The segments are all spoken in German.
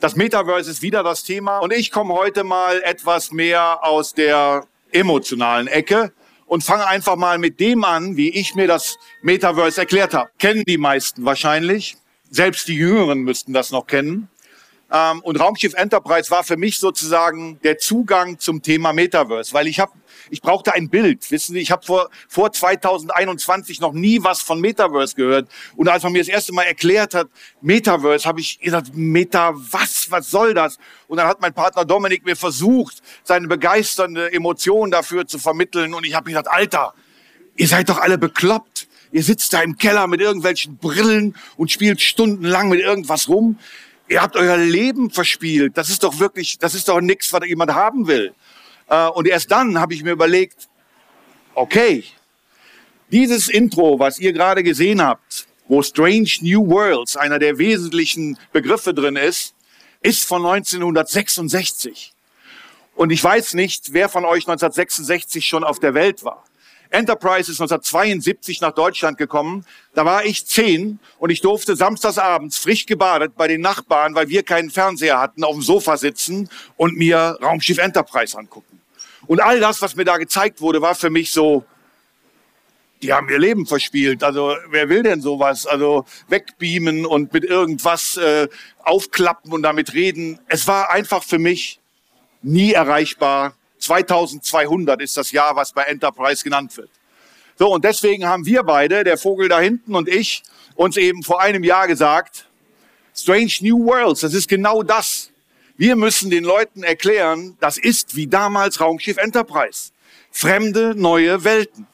Das Metaverse ist wieder das Thema und ich komme heute mal etwas mehr aus der emotionalen Ecke und fange einfach mal mit dem an, wie ich mir das Metaverse erklärt habe. Kennen die meisten wahrscheinlich. Selbst die Jüngeren müssten das noch kennen. Ähm, und Raumschiff Enterprise war für mich sozusagen der Zugang zum Thema Metaverse, weil ich habe ich brauchte ein Bild. Wissen Sie, ich habe vor, vor 2021 noch nie was von Metaverse gehört. Und als man mir das erste Mal erklärt hat, Metaverse, habe ich gesagt, Meta, was, was soll das? Und dann hat mein Partner Dominik mir versucht, seine begeisternde Emotion dafür zu vermitteln. Und ich habe gesagt, Alter, ihr seid doch alle bekloppt. Ihr sitzt da im Keller mit irgendwelchen Brillen und spielt stundenlang mit irgendwas rum. Ihr habt euer Leben verspielt. Das ist doch wirklich, das ist doch nichts, was jemand haben will. Äh, und erst dann habe ich mir überlegt, okay, dieses Intro, was ihr gerade gesehen habt, wo Strange New Worlds einer der wesentlichen Begriffe drin ist, ist von 1966. Und ich weiß nicht, wer von euch 1966 schon auf der Welt war. Enterprise ist 1972 nach Deutschland gekommen. Da war ich zehn und ich durfte samstagsabends frisch gebadet bei den Nachbarn, weil wir keinen Fernseher hatten, auf dem Sofa sitzen und mir Raumschiff Enterprise angucken. Und all das, was mir da gezeigt wurde, war für mich so, die haben ihr Leben verspielt. Also wer will denn sowas? Also wegbeamen und mit irgendwas äh, aufklappen und damit reden. Es war einfach für mich nie erreichbar. 2200 ist das Jahr, was bei Enterprise genannt wird. So, und deswegen haben wir beide, der Vogel da hinten und ich, uns eben vor einem Jahr gesagt, Strange New Worlds, das ist genau das. Wir müssen den Leuten erklären, das ist wie damals Raumschiff Enterprise. Fremde, neue Welten.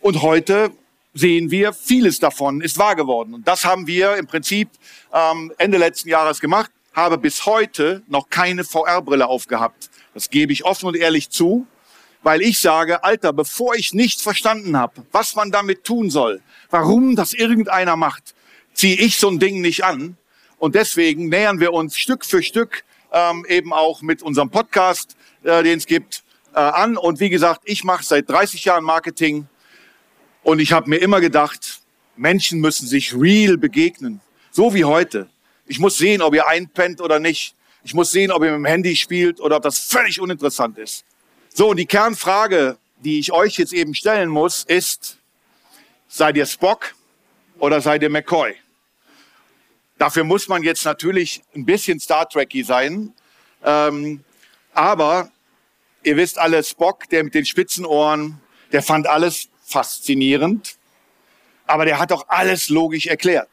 Und heute sehen wir, vieles davon ist wahr geworden. Und das haben wir im Prinzip ähm, Ende letzten Jahres gemacht. Habe bis heute noch keine VR-Brille aufgehabt. Das gebe ich offen und ehrlich zu, weil ich sage, Alter, bevor ich nicht verstanden habe, was man damit tun soll, warum das irgendeiner macht, ziehe ich so ein Ding nicht an. Und deswegen nähern wir uns Stück für Stück ähm, eben auch mit unserem Podcast, äh, den es gibt, äh, an. Und wie gesagt, ich mache seit 30 Jahren Marketing und ich habe mir immer gedacht, Menschen müssen sich real begegnen, so wie heute. Ich muss sehen, ob ihr einpennt oder nicht. Ich muss sehen, ob ihr mit dem Handy spielt oder ob das völlig uninteressant ist. So, und die Kernfrage, die ich euch jetzt eben stellen muss, ist, seid ihr Spock oder seid ihr McCoy? Dafür muss man jetzt natürlich ein bisschen Star Trekky sein. Ähm, aber ihr wisst alle, Spock, der mit den spitzen Ohren, der fand alles faszinierend. Aber der hat doch alles logisch erklärt.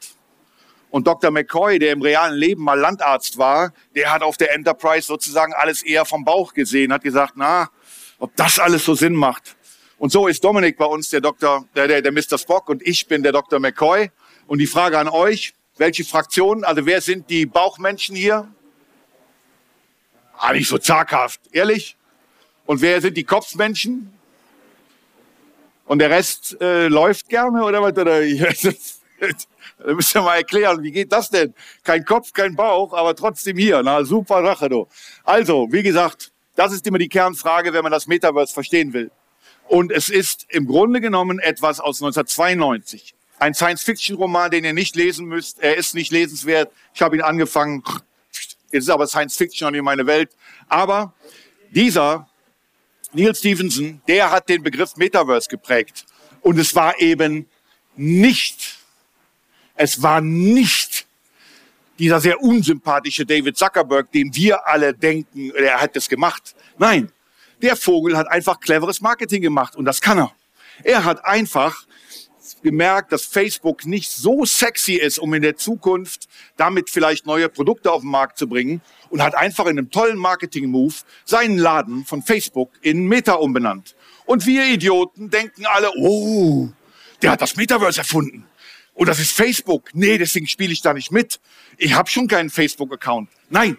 Und Dr. McCoy, der im realen Leben mal Landarzt war, der hat auf der Enterprise sozusagen alles eher vom Bauch gesehen, hat gesagt, na, ob das alles so Sinn macht. Und so ist Dominik bei uns der Dr., der, der, der Mr. Spock und ich bin der Dr. McCoy. Und die Frage an euch, welche Fraktionen? Also wer sind die Bauchmenschen hier? Ah, nicht so zaghaft, ehrlich. Und wer sind die Kopfmenschen? Und der Rest äh, läuft gerne oder was? Oder, da müsst ihr mal erklären, wie geht das denn? Kein Kopf, kein Bauch, aber trotzdem hier. Na, super Sache, du. Also, wie gesagt, das ist immer die Kernfrage, wenn man das Metaverse verstehen will. Und es ist im Grunde genommen etwas aus 1992. Ein Science-Fiction-Roman, den ihr nicht lesen müsst. Er ist nicht lesenswert. Ich habe ihn angefangen. Es ist aber Science-Fiction und nicht meine Welt. Aber dieser Neil Stevenson, der hat den Begriff Metaverse geprägt. Und es war eben nicht, es war nicht dieser sehr unsympathische David Zuckerberg, dem wir alle denken, er hat das gemacht. Nein, der Vogel hat einfach cleveres Marketing gemacht und das kann er. Er hat einfach gemerkt, dass Facebook nicht so sexy ist, um in der Zukunft damit vielleicht neue Produkte auf den Markt zu bringen und hat einfach in einem tollen Marketing-Move seinen Laden von Facebook in Meta umbenannt. Und wir Idioten denken alle, oh, der hat das Metaverse erfunden. Oh, das ist Facebook. Nee, deswegen spiele ich da nicht mit. Ich habe schon keinen Facebook-Account. Nein,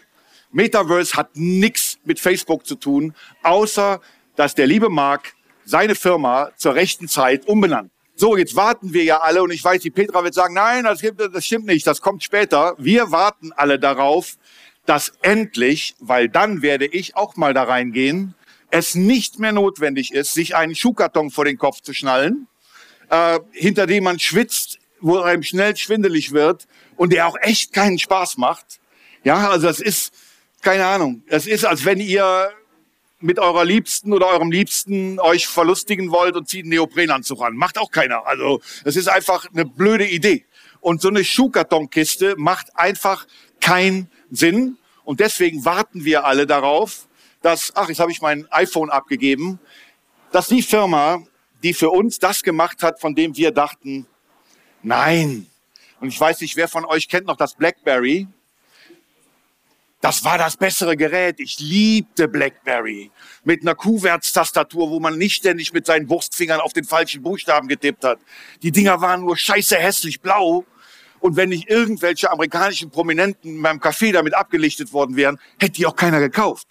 Metaverse hat nichts mit Facebook zu tun, außer dass der liebe Mark seine Firma zur rechten Zeit umbenannt. So, jetzt warten wir ja alle und ich weiß, die Petra wird sagen, nein, das, gibt, das stimmt nicht, das kommt später. Wir warten alle darauf, dass endlich, weil dann werde ich auch mal da reingehen, es nicht mehr notwendig ist, sich einen Schuhkarton vor den Kopf zu schnallen, äh, hinter dem man schwitzt, wo einem schnell schwindelig wird und der auch echt keinen Spaß macht. Ja, also das ist, keine Ahnung, das ist, als wenn ihr mit eurer Liebsten oder eurem Liebsten euch verlustigen wollt und zieht einen Neoprenanzug an. Macht auch keiner. Also das ist einfach eine blöde Idee. Und so eine Schuhkartonkiste macht einfach keinen Sinn. Und deswegen warten wir alle darauf, dass, ach, jetzt habe ich mein iPhone abgegeben, dass die Firma, die für uns das gemacht hat, von dem wir dachten, nein. Und ich weiß nicht, wer von euch kennt noch das BlackBerry. Das war das bessere Gerät. Ich liebte BlackBerry. Mit einer Kuhwärtstastatur, wo man nicht ständig mit seinen Wurstfingern auf den falschen Buchstaben getippt hat. Die Dinger waren nur scheiße hässlich blau. Und wenn nicht irgendwelche amerikanischen Prominenten beim Café damit abgelichtet worden wären, hätte die auch keiner gekauft.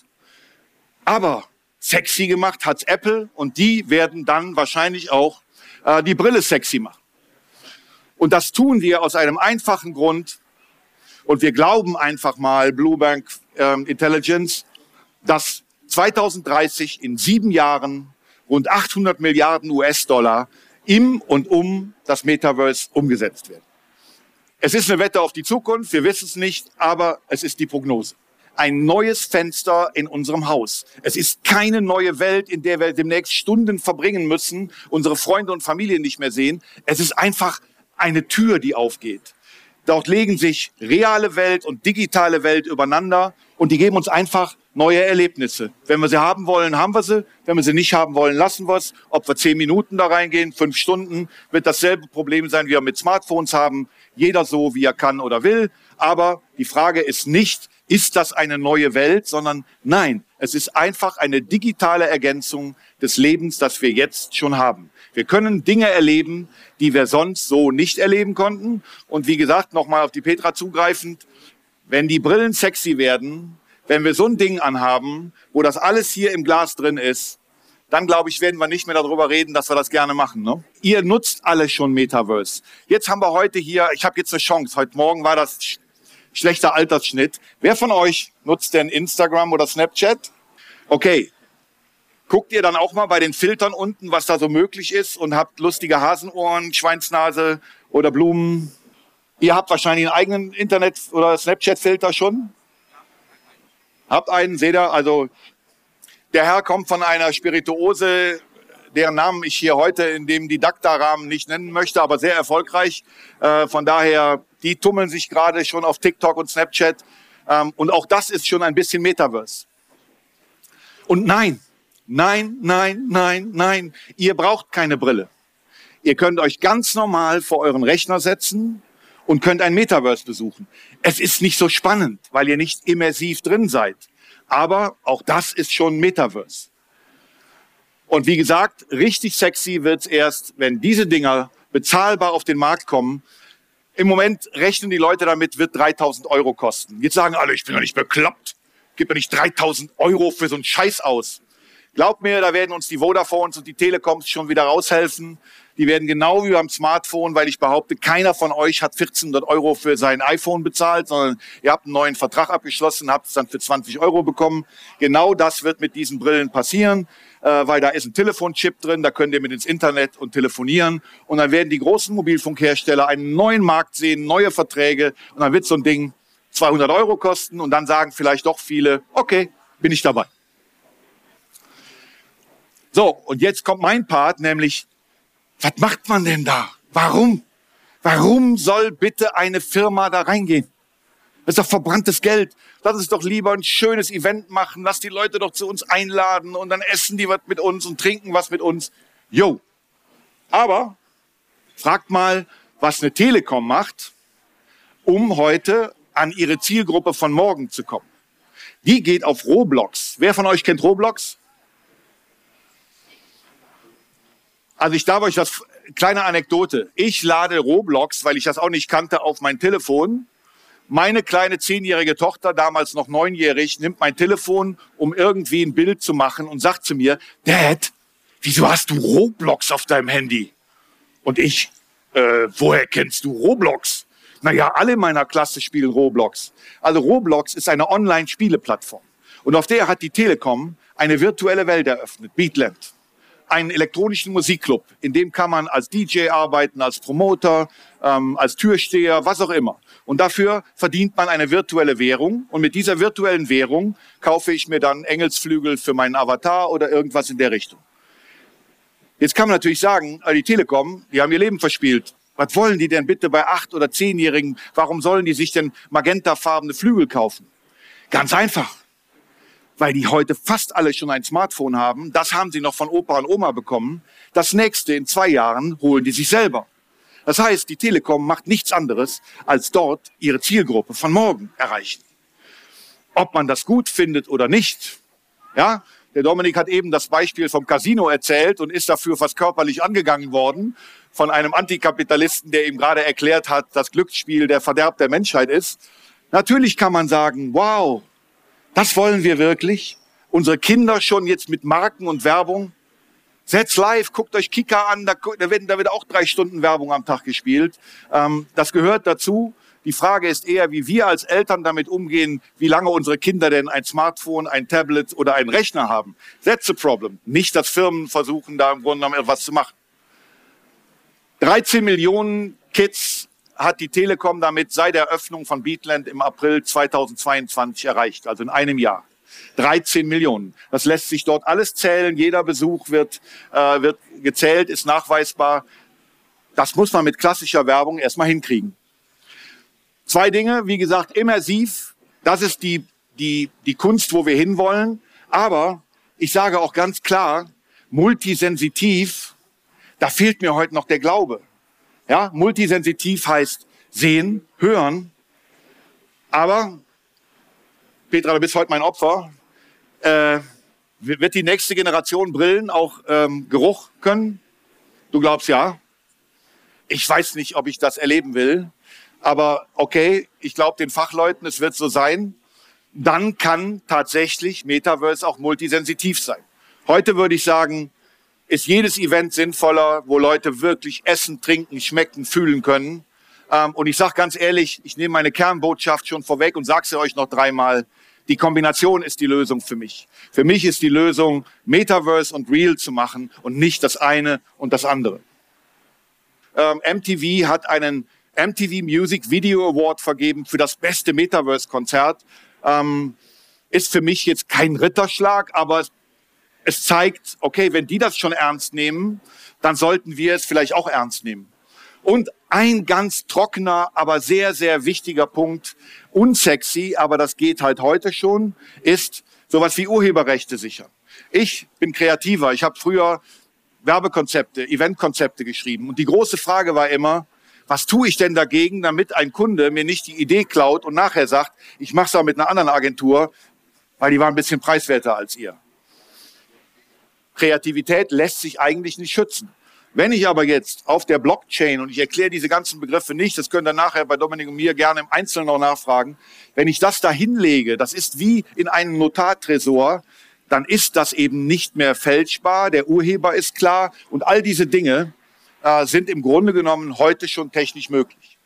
Aber sexy gemacht hat's Apple und die werden dann wahrscheinlich auch äh, die Brille sexy machen. Und das tun wir aus einem einfachen Grund, und wir glauben einfach mal, Blue Bank ähm, Intelligence, dass 2030 in sieben Jahren rund 800 Milliarden US-Dollar im und um das Metaverse umgesetzt werden. Es ist eine Wette auf die Zukunft, wir wissen es nicht, aber es ist die Prognose. Ein neues Fenster in unserem Haus. Es ist keine neue Welt, in der wir demnächst Stunden verbringen müssen, unsere Freunde und Familie nicht mehr sehen. Es ist einfach eine Tür, die aufgeht. Dort legen sich reale Welt und digitale Welt übereinander und die geben uns einfach neue Erlebnisse. Wenn wir sie haben wollen, haben wir sie. Wenn wir sie nicht haben wollen, lassen wir es. Ob wir zehn Minuten da reingehen, fünf Stunden, wird dasselbe Problem sein, wie wir mit Smartphones haben. Jeder so, wie er kann oder will. Aber die Frage ist nicht, ist das eine neue Welt, sondern nein, es ist einfach eine digitale Ergänzung des Lebens, das wir jetzt schon haben. Wir können Dinge erleben, die wir sonst so nicht erleben konnten. Und wie gesagt, nochmal auf die Petra zugreifend, wenn die Brillen sexy werden, wenn wir so ein Ding anhaben, wo das alles hier im Glas drin ist, dann glaube ich, werden wir nicht mehr darüber reden, dass wir das gerne machen. Ne? Ihr nutzt alle schon Metaverse. Jetzt haben wir heute hier, ich habe jetzt eine Chance. Heute Morgen war das schlechter Altersschnitt. Wer von euch nutzt denn Instagram oder Snapchat? Okay, Guckt ihr dann auch mal bei den Filtern unten, was da so möglich ist und habt lustige Hasenohren, Schweinsnase oder Blumen? Ihr habt wahrscheinlich einen eigenen Internet- oder Snapchat-Filter schon? Habt einen, seht ihr? Also der Herr kommt von einer Spirituose, deren Namen ich hier heute in dem Didakta-Rahmen nicht nennen möchte, aber sehr erfolgreich. Äh, von daher, die tummeln sich gerade schon auf TikTok und Snapchat. Ähm, und auch das ist schon ein bisschen Metaverse. Und nein, Nein, nein, nein, nein. Ihr braucht keine Brille. Ihr könnt euch ganz normal vor euren Rechner setzen und könnt ein Metaverse besuchen. Es ist nicht so spannend, weil ihr nicht immersiv drin seid. Aber auch das ist schon Metaverse. Und wie gesagt, richtig sexy wird's erst, wenn diese Dinger bezahlbar auf den Markt kommen. Im Moment rechnen die Leute damit, wird 3000 Euro kosten. Jetzt sagen alle, ich bin doch nicht bekloppt. Gib mir nicht 3000 Euro für so einen Scheiß aus. Glaubt mir, da werden uns die Vodafones und die Telekoms schon wieder raushelfen. Die werden genau wie beim Smartphone, weil ich behaupte, keiner von euch hat 1400 Euro für sein iPhone bezahlt, sondern ihr habt einen neuen Vertrag abgeschlossen, habt es dann für 20 Euro bekommen. Genau das wird mit diesen Brillen passieren, äh, weil da ist ein Telefonchip drin, da könnt ihr mit ins Internet und telefonieren. Und dann werden die großen Mobilfunkhersteller einen neuen Markt sehen, neue Verträge und dann wird so ein Ding 200 Euro kosten und dann sagen vielleicht doch viele, okay, bin ich dabei. So, und jetzt kommt mein Part, nämlich, was macht man denn da? Warum? Warum soll bitte eine Firma da reingehen? Das ist doch verbranntes Geld. Lass uns doch lieber ein schönes Event machen. Lass die Leute doch zu uns einladen und dann essen die was mit uns und trinken was mit uns. Jo. Aber fragt mal, was eine Telekom macht, um heute an ihre Zielgruppe von morgen zu kommen. Die geht auf Roblox. Wer von euch kennt Roblox? Also ich darf euch das, kleine Anekdote. Ich lade Roblox, weil ich das auch nicht kannte, auf mein Telefon. Meine kleine zehnjährige Tochter, damals noch neunjährig, nimmt mein Telefon, um irgendwie ein Bild zu machen und sagt zu mir, Dad, wieso hast du Roblox auf deinem Handy? Und ich, äh, woher kennst du Roblox? Naja, alle meiner Klasse spielen Roblox. Also Roblox ist eine Online-Spieleplattform. Und auf der hat die Telekom eine virtuelle Welt eröffnet, Beatland einen elektronischen Musikclub. In dem kann man als DJ arbeiten, als Promoter, ähm, als Türsteher, was auch immer. Und dafür verdient man eine virtuelle Währung. Und mit dieser virtuellen Währung kaufe ich mir dann Engelsflügel für meinen Avatar oder irgendwas in der Richtung. Jetzt kann man natürlich sagen, äh, die Telekom, die haben ihr Leben verspielt. Was wollen die denn bitte bei acht oder zehnjährigen? Warum sollen die sich denn magentafarbene Flügel kaufen? Ganz einfach weil die heute fast alle schon ein Smartphone haben. Das haben sie noch von Opa und Oma bekommen. Das nächste in zwei Jahren holen die sich selber. Das heißt, die Telekom macht nichts anderes, als dort ihre Zielgruppe von morgen erreichen. Ob man das gut findet oder nicht, ja, der Dominik hat eben das Beispiel vom Casino erzählt und ist dafür fast körperlich angegangen worden von einem Antikapitalisten, der ihm gerade erklärt hat, dass Glücksspiel der Verderb der Menschheit ist. Natürlich kann man sagen, wow, das wollen wir wirklich? Unsere Kinder schon jetzt mit Marken und Werbung? Setz live, guckt euch Kika an, da, da, werden, da wird auch drei Stunden Werbung am Tag gespielt. Ähm, das gehört dazu. Die Frage ist eher, wie wir als Eltern damit umgehen, wie lange unsere Kinder denn ein Smartphone, ein Tablet oder einen Rechner haben. That's the problem. Nicht, dass Firmen versuchen, da im Grunde genommen etwas zu machen. 13 Millionen Kids hat die Telekom damit seit der Eröffnung von Beatland im April 2022 erreicht, also in einem Jahr. 13 Millionen. Das lässt sich dort alles zählen. Jeder Besuch wird, äh, wird gezählt, ist nachweisbar. Das muss man mit klassischer Werbung erstmal hinkriegen. Zwei Dinge, wie gesagt, immersiv. Das ist die, die, die Kunst, wo wir hinwollen. Aber ich sage auch ganz klar, multisensitiv, da fehlt mir heute noch der Glaube. Ja, multisensitiv heißt sehen, hören. Aber, Petra, du bist heute mein Opfer. Äh, wird die nächste Generation Brillen auch ähm, Geruch können? Du glaubst ja. Ich weiß nicht, ob ich das erleben will. Aber okay, ich glaube den Fachleuten, es wird so sein. Dann kann tatsächlich Metaverse auch multisensitiv sein. Heute würde ich sagen, ist jedes Event sinnvoller, wo Leute wirklich essen, trinken, schmecken, fühlen können. Ähm, und ich sage ganz ehrlich, ich nehme meine Kernbotschaft schon vorweg und sage sie euch noch dreimal. Die Kombination ist die Lösung für mich. Für mich ist die Lösung, Metaverse und Real zu machen und nicht das eine und das andere. Ähm, MTV hat einen MTV Music Video Award vergeben für das beste Metaverse-Konzert. Ähm, ist für mich jetzt kein Ritterschlag, aber es zeigt, okay, wenn die das schon ernst nehmen, dann sollten wir es vielleicht auch ernst nehmen. Und ein ganz trockener, aber sehr, sehr wichtiger Punkt, unsexy, aber das geht halt heute schon, ist sowas wie Urheberrechte sichern. Ich bin kreativer. Ich habe früher Werbekonzepte, Eventkonzepte geschrieben. Und die große Frage war immer, was tue ich denn dagegen, damit ein Kunde mir nicht die Idee klaut und nachher sagt, ich mache es auch mit einer anderen Agentur, weil die war ein bisschen preiswerter als ihr. Kreativität lässt sich eigentlich nicht schützen. Wenn ich aber jetzt auf der Blockchain, und ich erkläre diese ganzen Begriffe nicht, das könnt ihr nachher bei Dominik und mir gerne im Einzelnen noch nachfragen, wenn ich das da hinlege, das ist wie in einem Notartresor, dann ist das eben nicht mehr fälschbar, der Urheber ist klar und all diese Dinge äh, sind im Grunde genommen heute schon technisch möglich.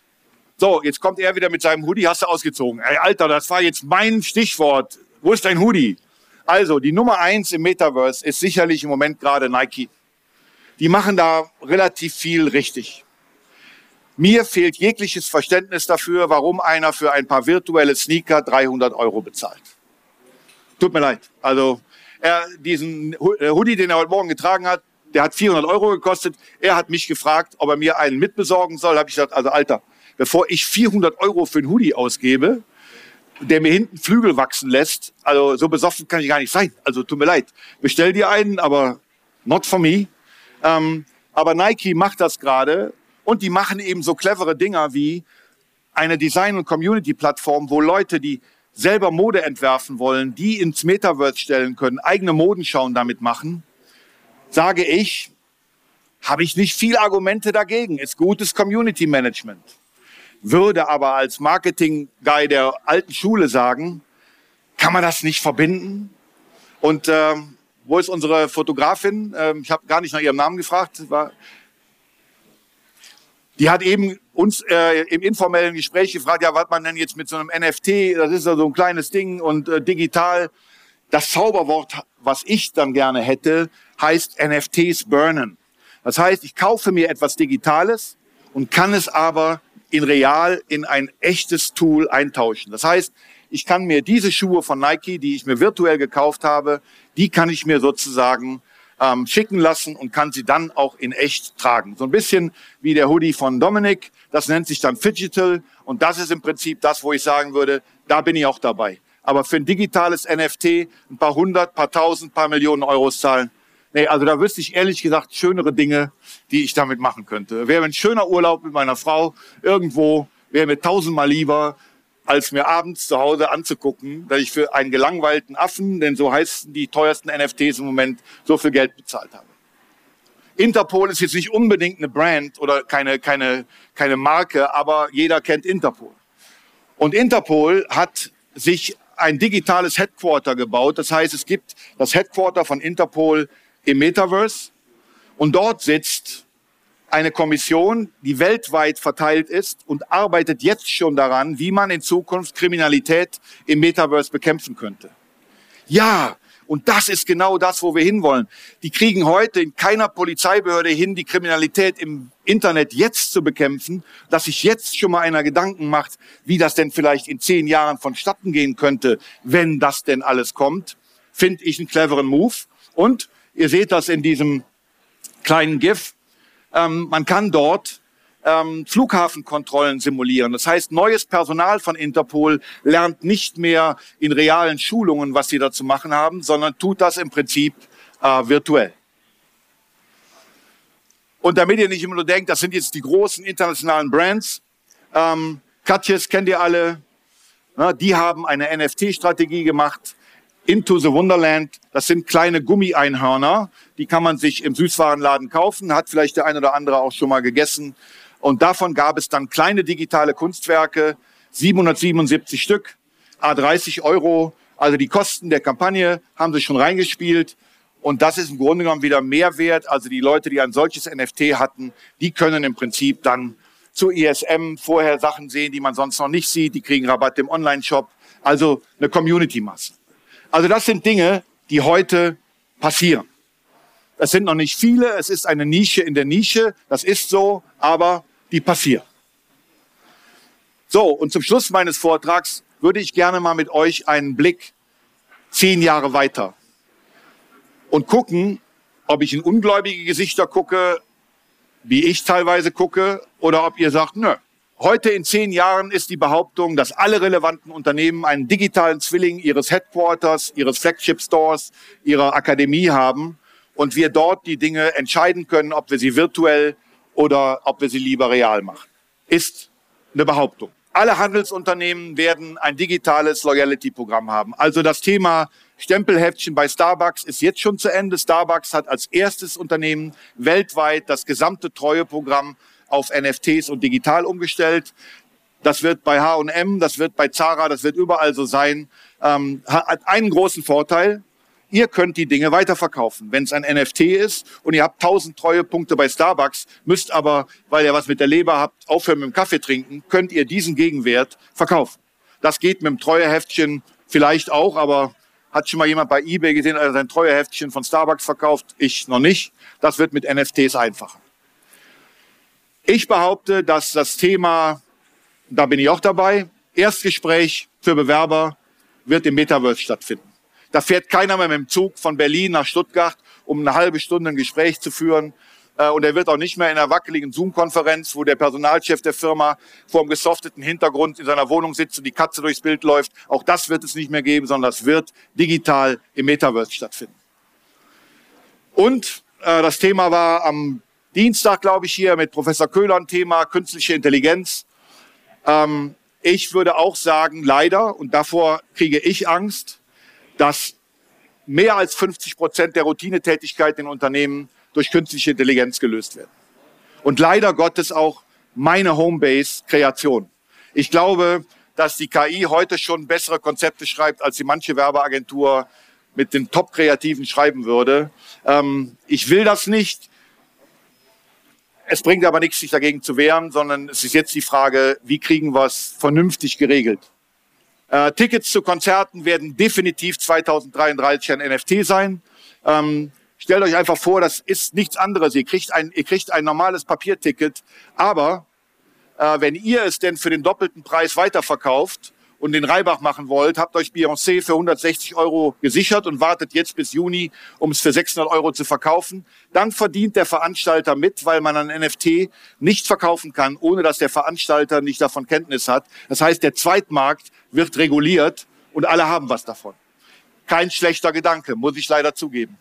So, jetzt kommt er wieder mit seinem Hoodie, hast du ausgezogen. Ey, Alter, das war jetzt mein Stichwort. Wo ist dein Hoodie? Also, die Nummer eins im Metaverse ist sicherlich im Moment gerade Nike. Die machen da relativ viel richtig. Mir fehlt jegliches Verständnis dafür, warum einer für ein paar virtuelle Sneaker 300 Euro bezahlt. Tut mir leid. Also, er, diesen äh, Hoodie, den er heute Morgen getragen hat, der hat 400 Euro gekostet. Er hat mich gefragt, ob er mir einen mitbesorgen soll. Habe ich gesagt, also Alter, bevor ich 400 Euro für einen Hoodie ausgebe, der mir hinten Flügel wachsen lässt. Also so besoffen kann ich gar nicht sein. Also tut mir leid. Bestell dir einen, aber not for me. Ähm, aber Nike macht das gerade und die machen eben so clevere Dinger wie eine Design- und Community-Plattform, wo Leute, die selber Mode entwerfen wollen, die ins Metaverse stellen können, eigene Modenschauen damit machen, sage ich, habe ich nicht viel Argumente dagegen. Ist gutes Community Management. Würde aber als Marketing-Guy der alten Schule sagen, kann man das nicht verbinden? Und äh, wo ist unsere Fotografin? Äh, ich habe gar nicht nach ihrem Namen gefragt. War, die hat eben uns äh, im informellen Gespräch gefragt, ja, was man denn jetzt mit so einem NFT, das ist ja so ein kleines Ding und äh, digital. Das Zauberwort, was ich dann gerne hätte, heißt NFTs burnen. Das heißt, ich kaufe mir etwas Digitales und kann es aber in real in ein echtes Tool eintauschen. Das heißt, ich kann mir diese Schuhe von Nike, die ich mir virtuell gekauft habe, die kann ich mir sozusagen ähm, schicken lassen und kann sie dann auch in echt tragen. So ein bisschen wie der Hoodie von Dominik. Das nennt sich dann Digital und das ist im Prinzip das, wo ich sagen würde, da bin ich auch dabei. Aber für ein digitales NFT ein paar hundert, paar tausend, paar Millionen Euros zahlen, nee, also da wüsste ich ehrlich gesagt schönere Dinge, die ich damit machen könnte. Wäre ein schöner Urlaub mit meiner Frau irgendwo, wäre mir tausendmal lieber, als mir abends zu Hause anzugucken, dass ich für einen gelangweilten Affen, denn so heißen die teuersten NFTs im Moment, so viel Geld bezahlt habe. Interpol ist jetzt nicht unbedingt eine Brand oder keine, keine, keine Marke, aber jeder kennt Interpol. Und Interpol hat sich ein digitales Headquarter gebaut. Das heißt, es gibt das Headquarter von Interpol im Metaverse und dort sitzt eine Kommission, die weltweit verteilt ist und arbeitet jetzt schon daran, wie man in Zukunft Kriminalität im Metaverse bekämpfen könnte. Ja, und das ist genau das, wo wir hinwollen. Die kriegen heute in keiner Polizeibehörde hin, die Kriminalität im Internet jetzt zu bekämpfen, dass sich jetzt schon mal einer Gedanken macht, wie das denn vielleicht in zehn Jahren vonstatten gehen könnte, wenn das denn alles kommt, finde ich einen cleveren Move. Und ihr seht das in diesem kleinen GIF. Ähm, man kann dort ähm, Flughafenkontrollen simulieren. Das heißt, neues Personal von Interpol lernt nicht mehr in realen Schulungen, was sie da zu machen haben, sondern tut das im Prinzip äh, virtuell. Und damit ihr nicht immer nur denkt, das sind jetzt die großen internationalen Brands, ähm, Katjes kennt ihr alle, na, die haben eine NFT-Strategie gemacht, Into the Wonderland. Das sind kleine Gummieinhörner, die kann man sich im Süßwarenladen kaufen, hat vielleicht der ein oder andere auch schon mal gegessen. Und davon gab es dann kleine digitale Kunstwerke, 777 Stück, A30 Euro. Also die Kosten der Kampagne haben sie schon reingespielt. Und das ist im Grunde genommen wieder Mehrwert. Also die Leute, die ein solches NFT hatten, die können im Prinzip dann zu ISM vorher Sachen sehen, die man sonst noch nicht sieht. Die kriegen Rabatt im Online-Shop. Also eine Community-Masse. Also das sind Dinge, die heute passieren. Es sind noch nicht viele, es ist eine Nische in der Nische, das ist so, aber die passieren. So, und zum Schluss meines Vortrags würde ich gerne mal mit euch einen Blick zehn Jahre weiter und gucken, ob ich in ungläubige Gesichter gucke, wie ich teilweise gucke, oder ob ihr sagt, nö, Heute in zehn Jahren ist die Behauptung, dass alle relevanten Unternehmen einen digitalen Zwilling ihres Headquarters, ihres Flagship Stores, ihrer Akademie haben und wir dort die Dinge entscheiden können, ob wir sie virtuell oder ob wir sie lieber real machen. Ist eine Behauptung. Alle Handelsunternehmen werden ein digitales Loyalty-Programm haben. Also das Thema Stempelheftchen bei Starbucks ist jetzt schon zu Ende. Starbucks hat als erstes Unternehmen weltweit das gesamte Treueprogramm auf NFTs und digital umgestellt. Das wird bei H&M, das wird bei Zara, das wird überall so sein. Ähm, hat einen großen Vorteil. Ihr könnt die Dinge weiterverkaufen. Wenn es ein NFT ist und ihr habt 1000 Treuepunkte bei Starbucks, müsst aber, weil ihr was mit der Leber habt, aufhören mit dem Kaffee trinken, könnt ihr diesen Gegenwert verkaufen. Das geht mit dem Treueheftchen vielleicht auch, aber hat schon mal jemand bei eBay gesehen, er sein Treueheftchen von Starbucks verkauft? Ich noch nicht. Das wird mit NFTs einfacher. Ich behaupte, dass das Thema, da bin ich auch dabei, Erstgespräch für Bewerber wird im Metaverse stattfinden. Da fährt keiner mehr mit dem Zug von Berlin nach Stuttgart, um eine halbe Stunde ein Gespräch zu führen. Äh, und er wird auch nicht mehr in einer wackeligen Zoom-Konferenz, wo der Personalchef der Firma vor einem gesofteten Hintergrund in seiner Wohnung sitzt und die Katze durchs Bild läuft. Auch das wird es nicht mehr geben, sondern das wird digital im Metaverse stattfinden. Und äh, das Thema war am Dienstag, glaube ich, hier mit Professor Köhler ein Thema künstliche Intelligenz. Ähm, ich würde auch sagen, leider, und davor kriege ich Angst, dass mehr als 50 Prozent der Routinetätigkeiten in Unternehmen durch künstliche Intelligenz gelöst werden. Und leider Gottes auch meine Homebase-Kreation. Ich glaube, dass die KI heute schon bessere Konzepte schreibt, als sie manche Werbeagentur mit den Top-Kreativen schreiben würde. Ähm, ich will das nicht. Es bringt aber nichts, sich dagegen zu wehren, sondern es ist jetzt die Frage, wie kriegen wir es vernünftig geregelt? Äh, Tickets zu Konzerten werden definitiv 2033 ein NFT sein. Ähm, stellt euch einfach vor, das ist nichts anderes. Ihr kriegt ein, ihr kriegt ein normales Papierticket, aber äh, wenn ihr es denn für den doppelten Preis weiterverkauft und den Reibach machen wollt, habt euch Beyoncé für 160 Euro gesichert und wartet jetzt bis Juni, um es für 600 Euro zu verkaufen. Dann verdient der Veranstalter mit, weil man ein NFT nicht verkaufen kann, ohne dass der Veranstalter nicht davon Kenntnis hat. Das heißt, der Zweitmarkt wird reguliert und alle haben was davon. Kein schlechter Gedanke, muss ich leider zugeben.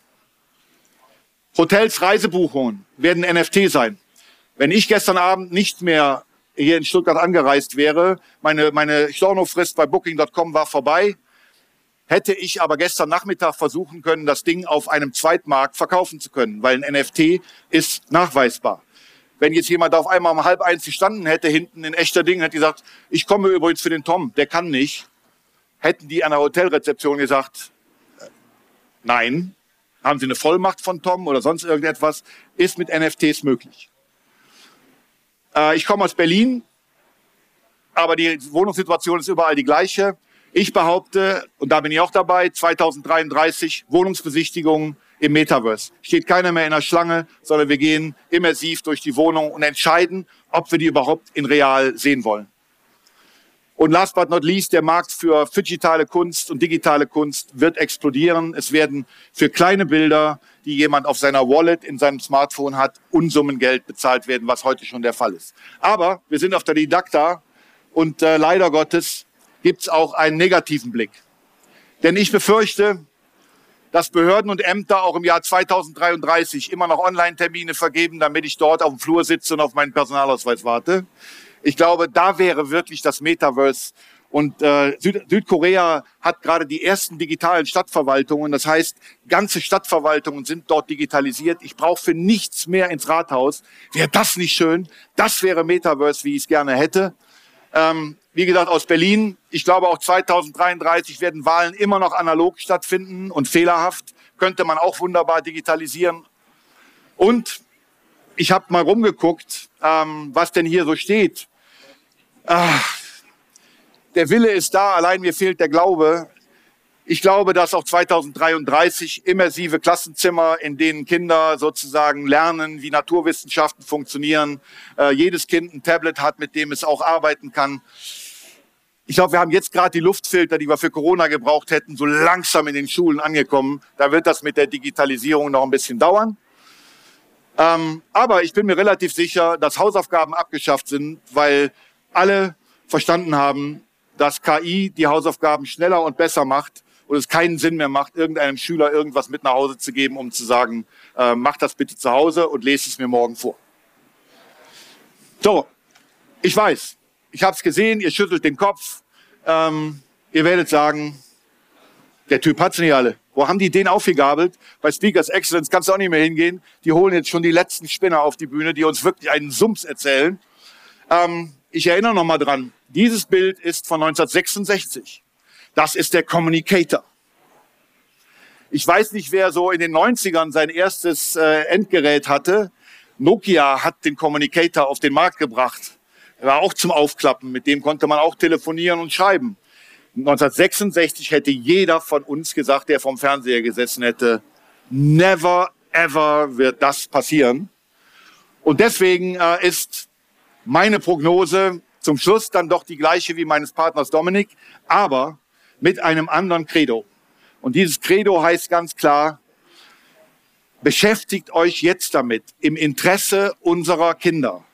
Hotels, Reisebuchungen werden NFT sein. Wenn ich gestern Abend nicht mehr hier in Stuttgart angereist wäre, meine, meine Stornofrist bei Booking.com war vorbei, hätte ich aber gestern Nachmittag versuchen können, das Ding auf einem Zweitmarkt verkaufen zu können, weil ein NFT ist nachweisbar. Wenn jetzt jemand auf einmal um halb eins gestanden hätte, hinten in echter Ding, hätte gesagt, ich komme übrigens für den Tom, der kann nicht, hätten die an der Hotelrezeption gesagt, nein, haben Sie eine Vollmacht von Tom oder sonst irgendetwas, ist mit NFTs möglich. Äh, ich komme aus Berlin, aber die Wohnungssituation ist überall die gleiche. Ich behaupte, und da bin ich auch dabei, 2033 Wohnungsbesichtigungen im Metaverse. Steht keiner mehr in der Schlange, sondern wir gehen immersiv durch die Wohnung und entscheiden, ob wir die überhaupt in real sehen wollen. Und last but not least, der Markt für digitale Kunst und digitale Kunst wird explodieren. Es werden für kleine Bilder, die jemand auf seiner Wallet in seinem Smartphone hat, Unsummen Geld bezahlt werden, was heute schon der Fall ist. Aber wir sind auf der Didakta und äh, leider Gottes gibt es auch einen negativen Blick. Denn ich befürchte, dass Behörden und Ämter auch im Jahr 2033 immer noch Online-Termine vergeben, damit ich dort auf dem Flur sitze und auf meinen Personalausweis warte. Ich glaube, da wäre wirklich das Metaverse. Und äh, Süd Südkorea hat gerade die ersten digitalen Stadtverwaltungen. Das heißt, ganze Stadtverwaltungen sind dort digitalisiert. Ich brauche für nichts mehr ins Rathaus. Wäre das nicht schön? Das wäre Metaverse, wie ich es gerne hätte. Ähm, wie gesagt, aus Berlin. Ich glaube, auch 2033 werden Wahlen immer noch analog stattfinden und fehlerhaft. Könnte man auch wunderbar digitalisieren. Und ich habe mal rumgeguckt, ähm, was denn hier so steht. Ach, der Wille ist da, allein mir fehlt der Glaube. Ich glaube, dass auch 2033 immersive Klassenzimmer, in denen Kinder sozusagen lernen, wie Naturwissenschaften funktionieren, äh, jedes Kind ein Tablet hat, mit dem es auch arbeiten kann. Ich glaube, wir haben jetzt gerade die Luftfilter, die wir für Corona gebraucht hätten, so langsam in den Schulen angekommen. Da wird das mit der Digitalisierung noch ein bisschen dauern. Ähm, aber ich bin mir relativ sicher, dass Hausaufgaben abgeschafft sind, weil alle verstanden haben, dass KI die Hausaufgaben schneller und besser macht und es keinen Sinn mehr macht, irgendeinem Schüler irgendwas mit nach Hause zu geben, um zu sagen, äh, mach das bitte zu Hause und lese es mir morgen vor. So, ich weiß, ich habe es gesehen, ihr schüttelt den Kopf. Ähm, ihr werdet sagen, der Typ hat's nicht alle. Wo haben die den aufgegabelt? Bei Speakers Excellence kannst du auch nicht mehr hingehen. Die holen jetzt schon die letzten Spinner auf die Bühne, die uns wirklich einen Sums erzählen. Ähm, ich erinnere noch mal dran, dieses Bild ist von 1966. Das ist der Communicator. Ich weiß nicht, wer so in den 90ern sein erstes äh, Endgerät hatte. Nokia hat den Communicator auf den Markt gebracht. Er war auch zum Aufklappen. Mit dem konnte man auch telefonieren und schreiben. 1966 hätte jeder von uns gesagt, der vom Fernseher gesessen hätte, never ever wird das passieren. Und deswegen äh, ist meine Prognose zum Schluss dann doch die gleiche wie meines Partners Dominik, aber mit einem anderen Credo. Und dieses Credo heißt ganz klar, beschäftigt euch jetzt damit im Interesse unserer Kinder.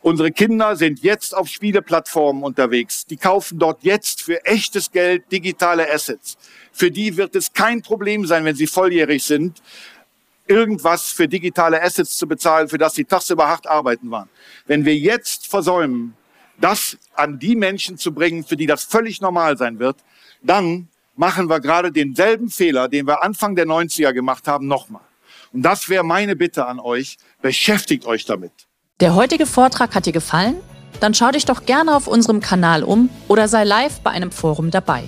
Unsere Kinder sind jetzt auf Spieleplattformen unterwegs. Die kaufen dort jetzt für echtes Geld digitale Assets. Für die wird es kein Problem sein, wenn sie volljährig sind, irgendwas für digitale Assets zu bezahlen, für das sie tagsüber hart arbeiten waren. Wenn wir jetzt versäumen, das an die Menschen zu bringen, für die das völlig normal sein wird, dann machen wir gerade denselben Fehler, den wir Anfang der 90er gemacht haben, nochmal. Und das wäre meine Bitte an euch. Beschäftigt euch damit. Der heutige Vortrag hat dir gefallen? Dann schau dich doch gerne auf unserem Kanal um oder sei live bei einem Forum dabei.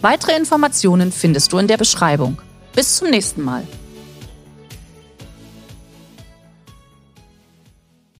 Weitere Informationen findest du in der Beschreibung. Bis zum nächsten Mal.